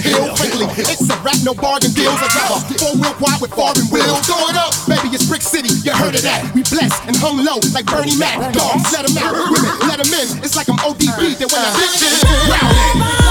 hill quickly. It's a rap, no bargain deals. I got a four wheel wide with foreign wheels. Throw it up, baby, it's Brick City. You heard of that? We blessed and hung low like Bernie Mac. Dogs, let them out. Women, let them in. It's like I'm ODB. That when I bitch it,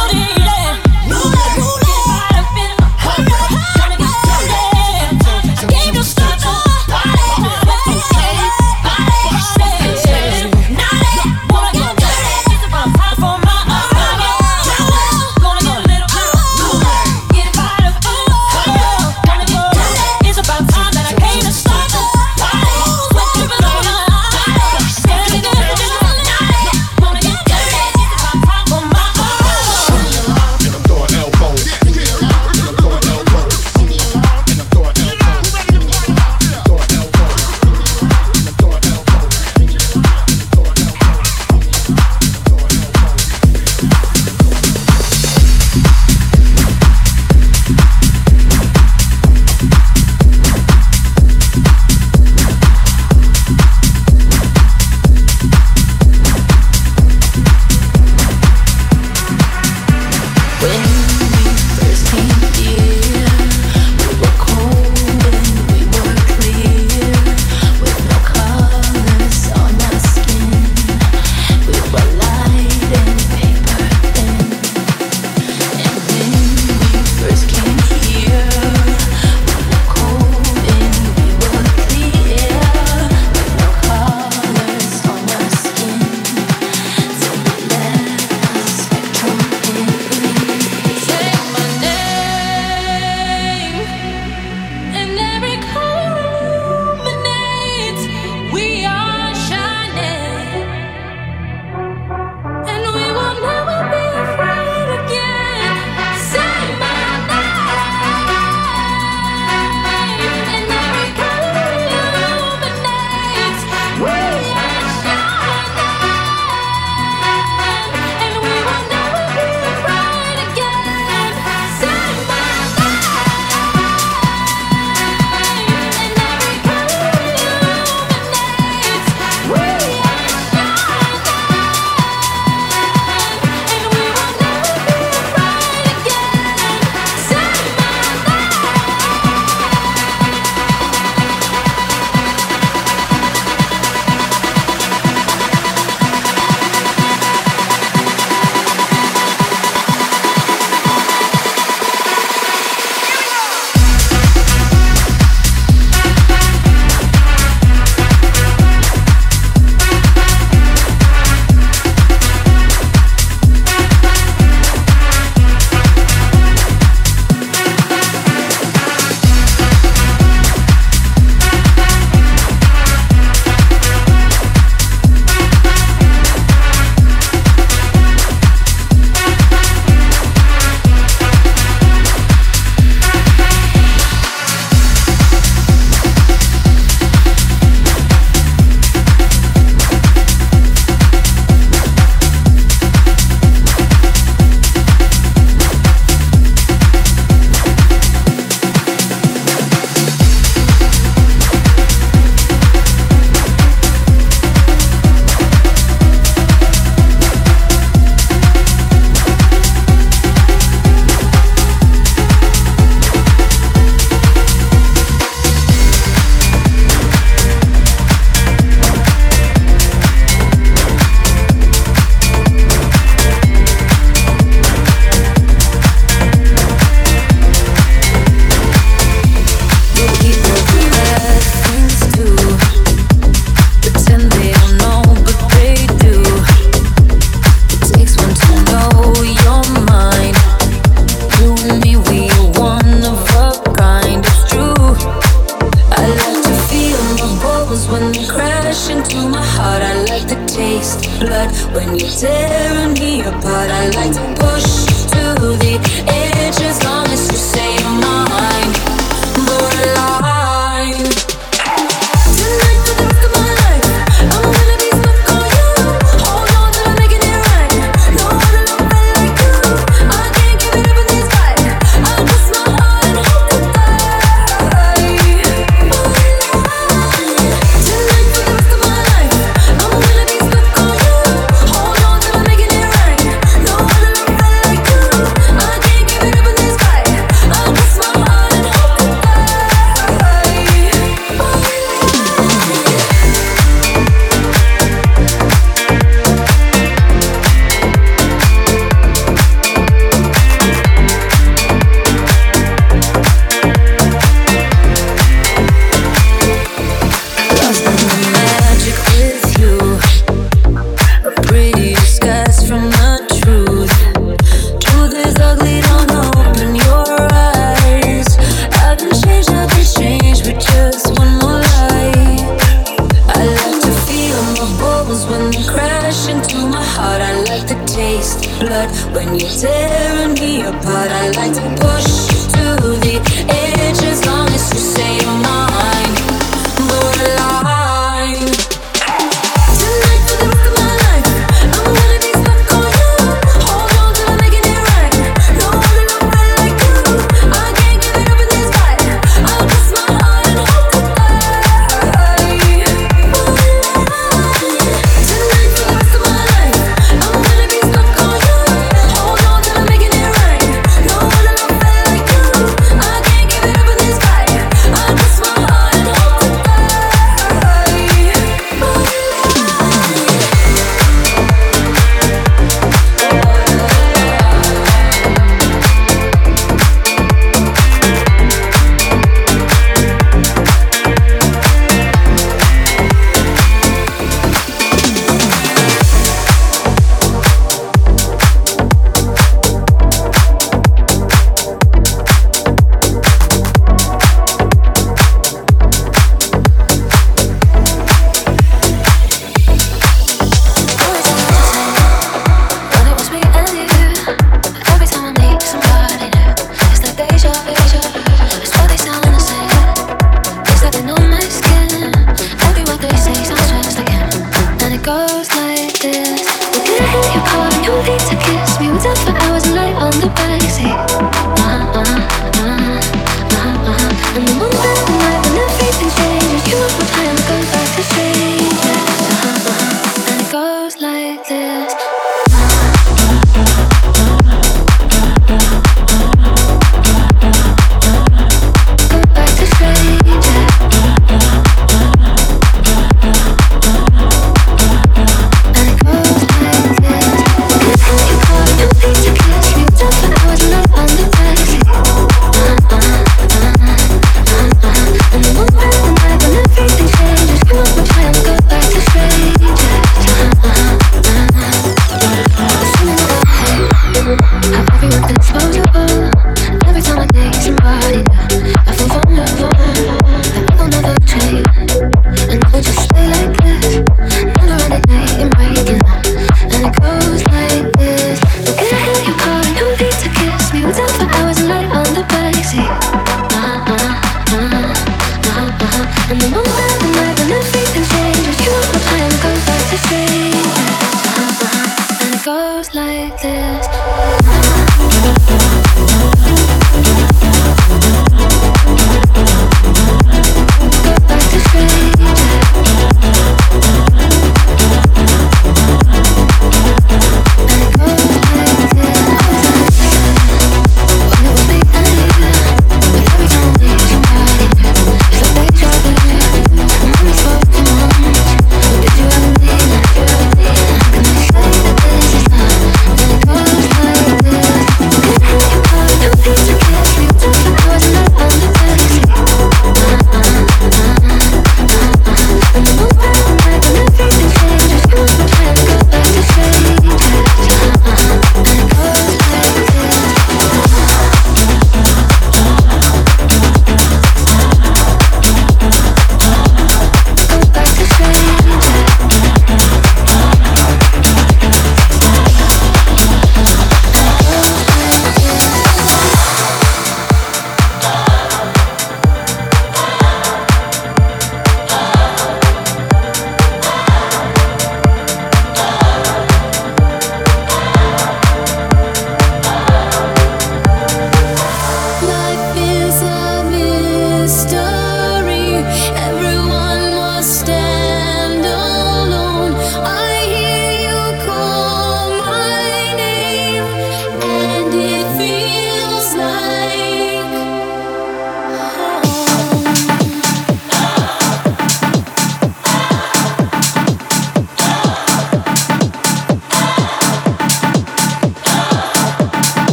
When they crash into my heart, I like the taste. Blood, when you're tearing me apart, I like to push to the edge as long as you say you're mine.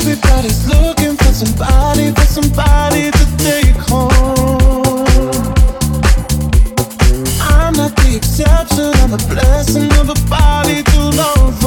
Everybody's looking for somebody, for somebody to take home. I'm not the exception, I'm a blessing of a body to love.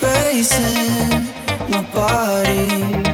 racing my body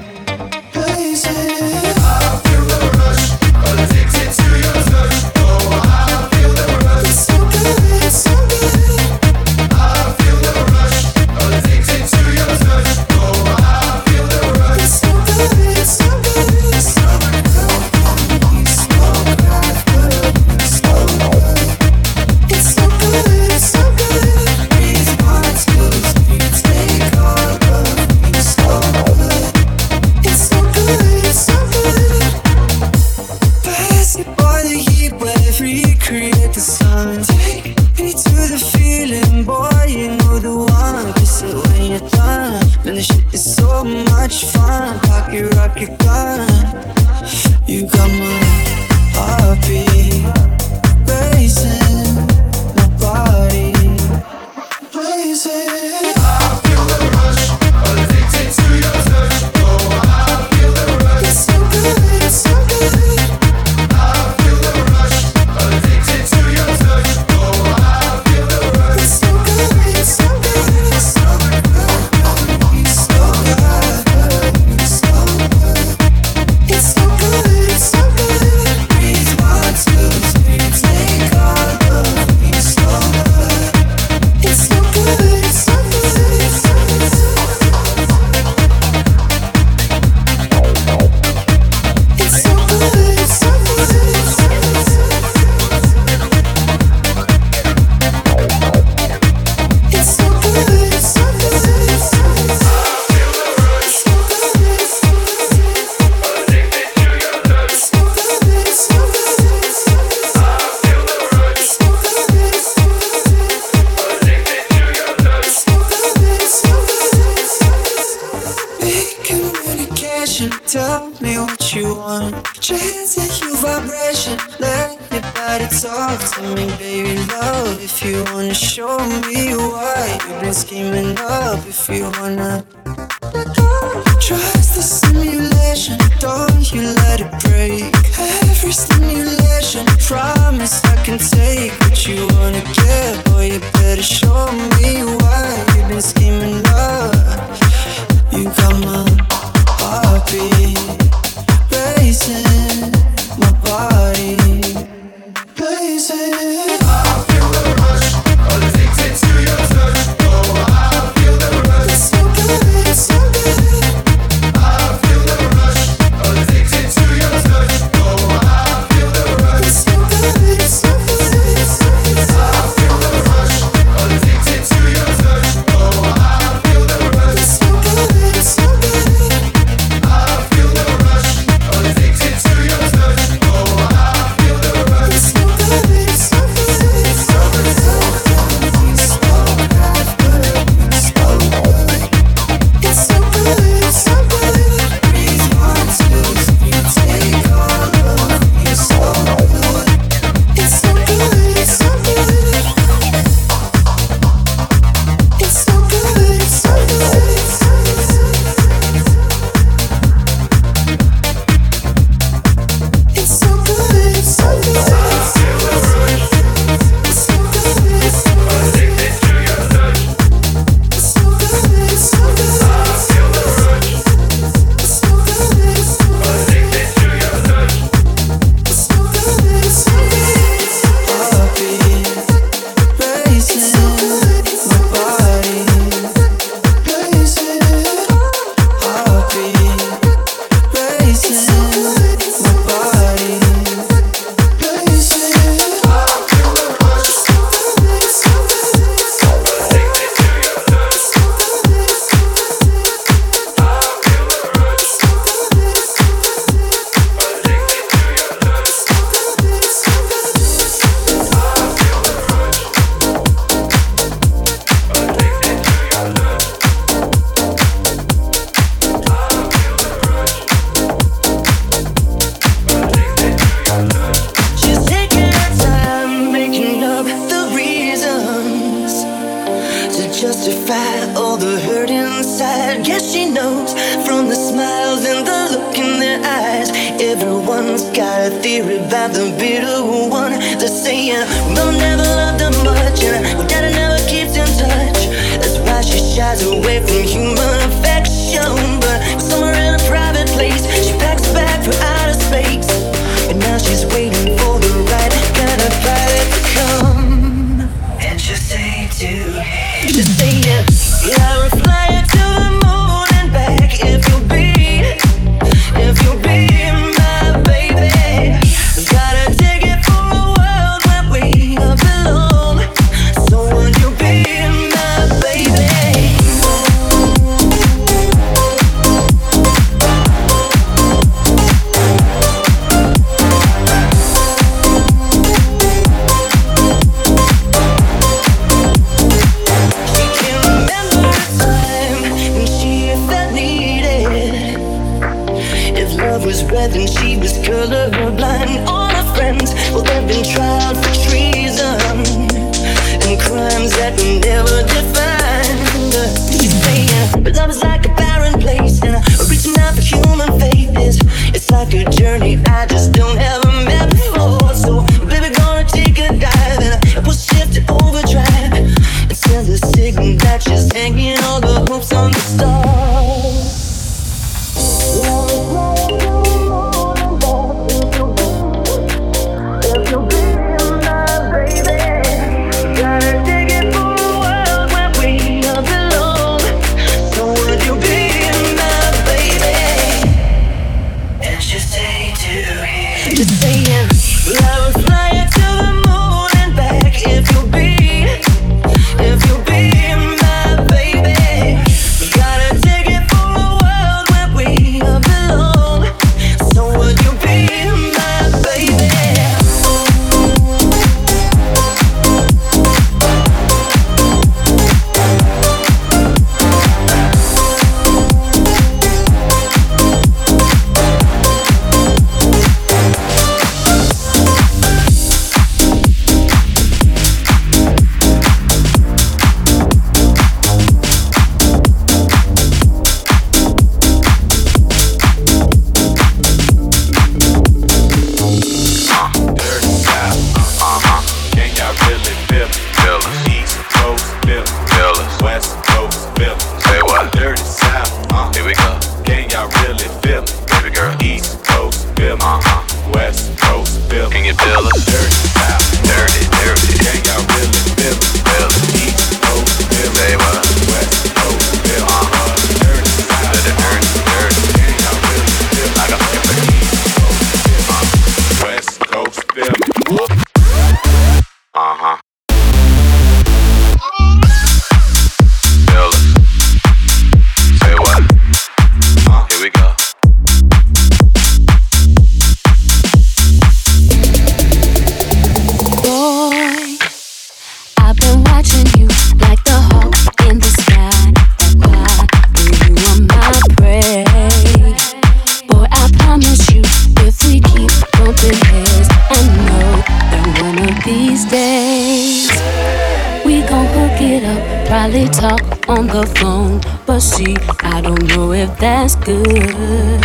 We gon' hook it up, probably talk on the phone. But see, I don't know if that's good.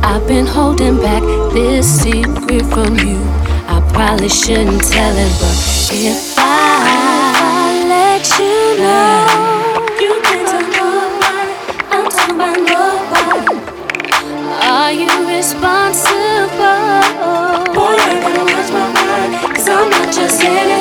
I've been holding back this secret from you. I probably shouldn't tell it, but if I let you know, you can't tell nobody. I'm nobody. Are you responsible? Boy, I gotta watch my mind, cause I'm not just any.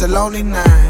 It's a lonely night.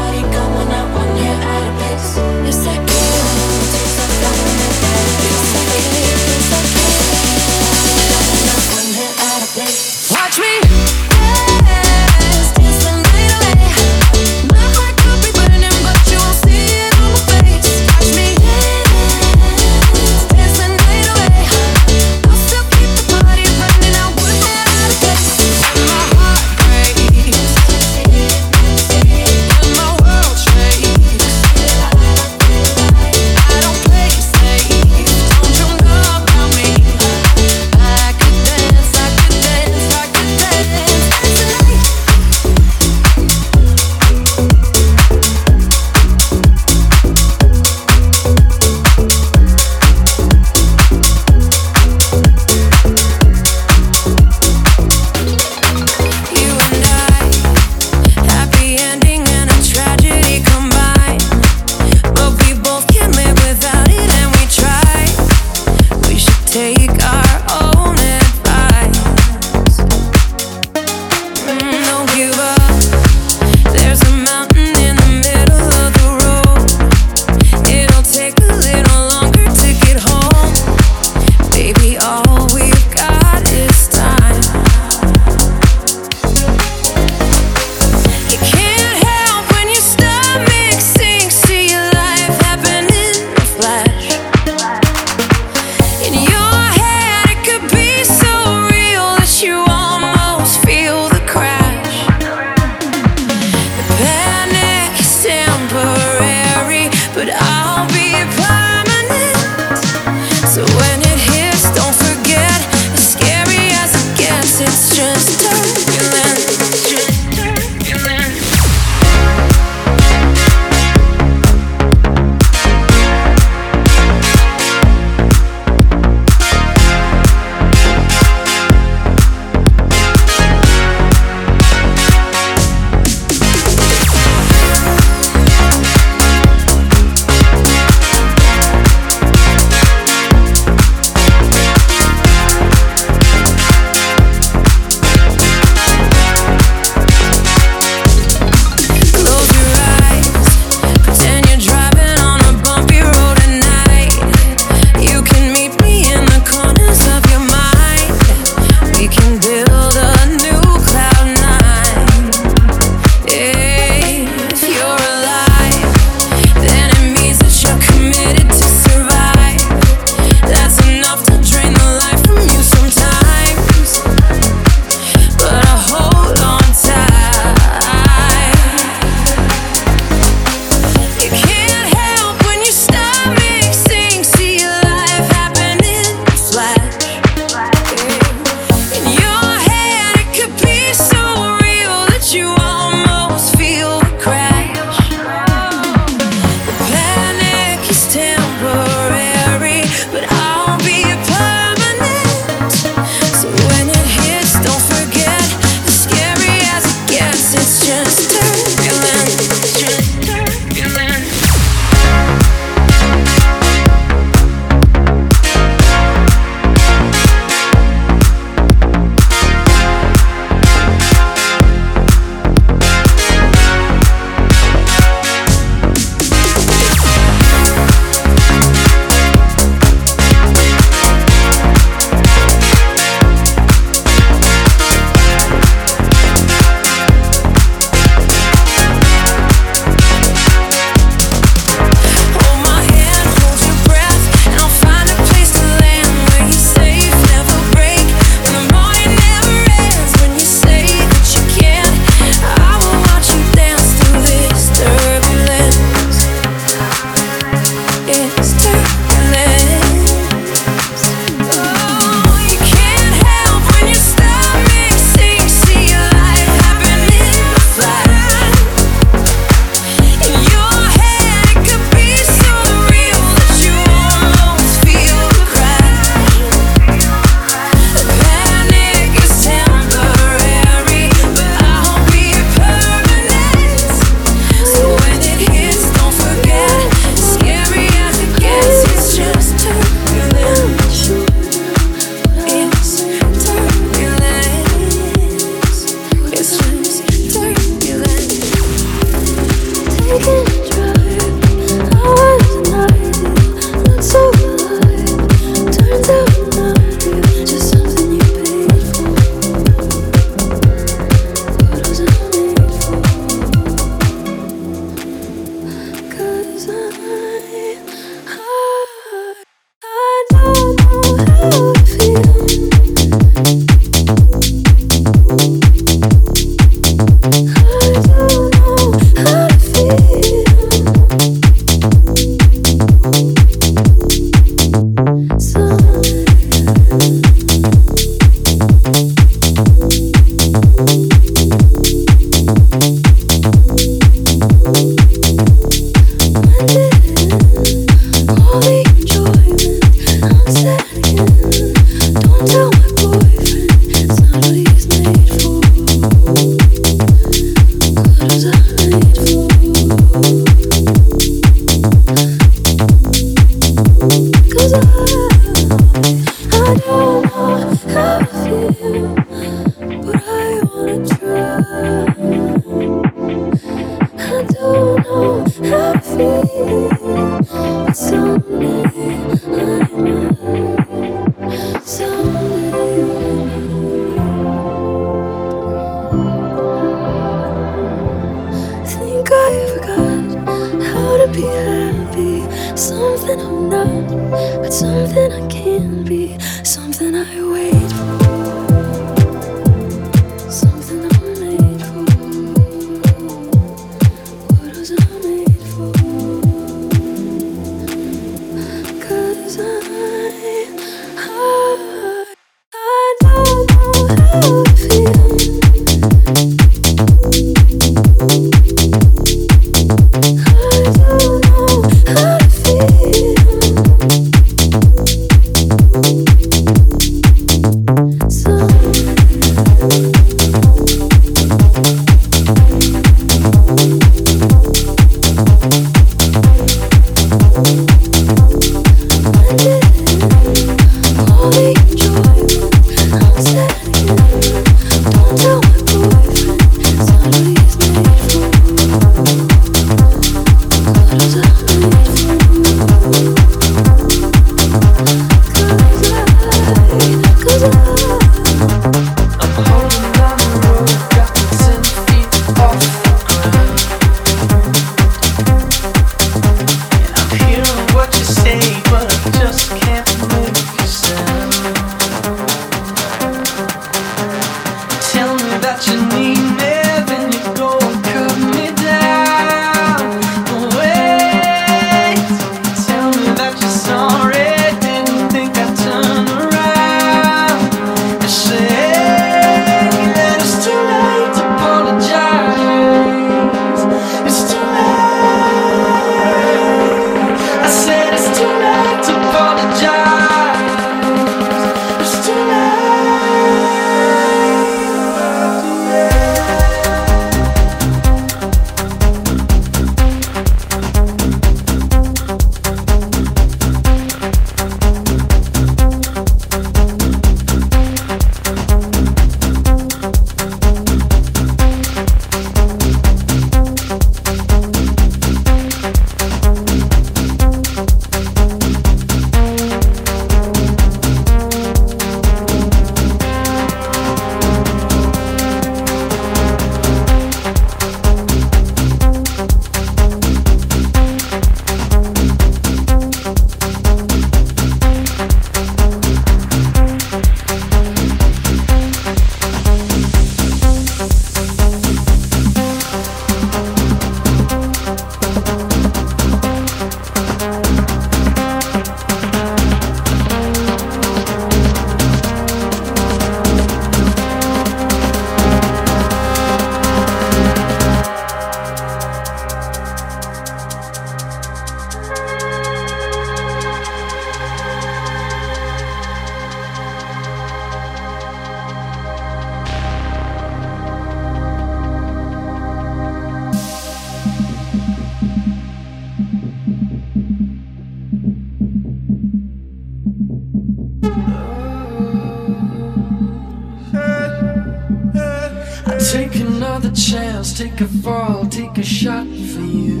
take a fall, take a shot for you.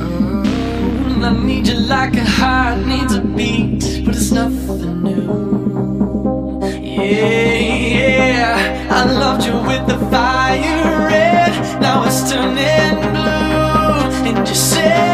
Oh, I need you like a heart needs a beat, but it's nothing new. Yeah, yeah, I loved you with the fire red, now it's turning blue, and you said.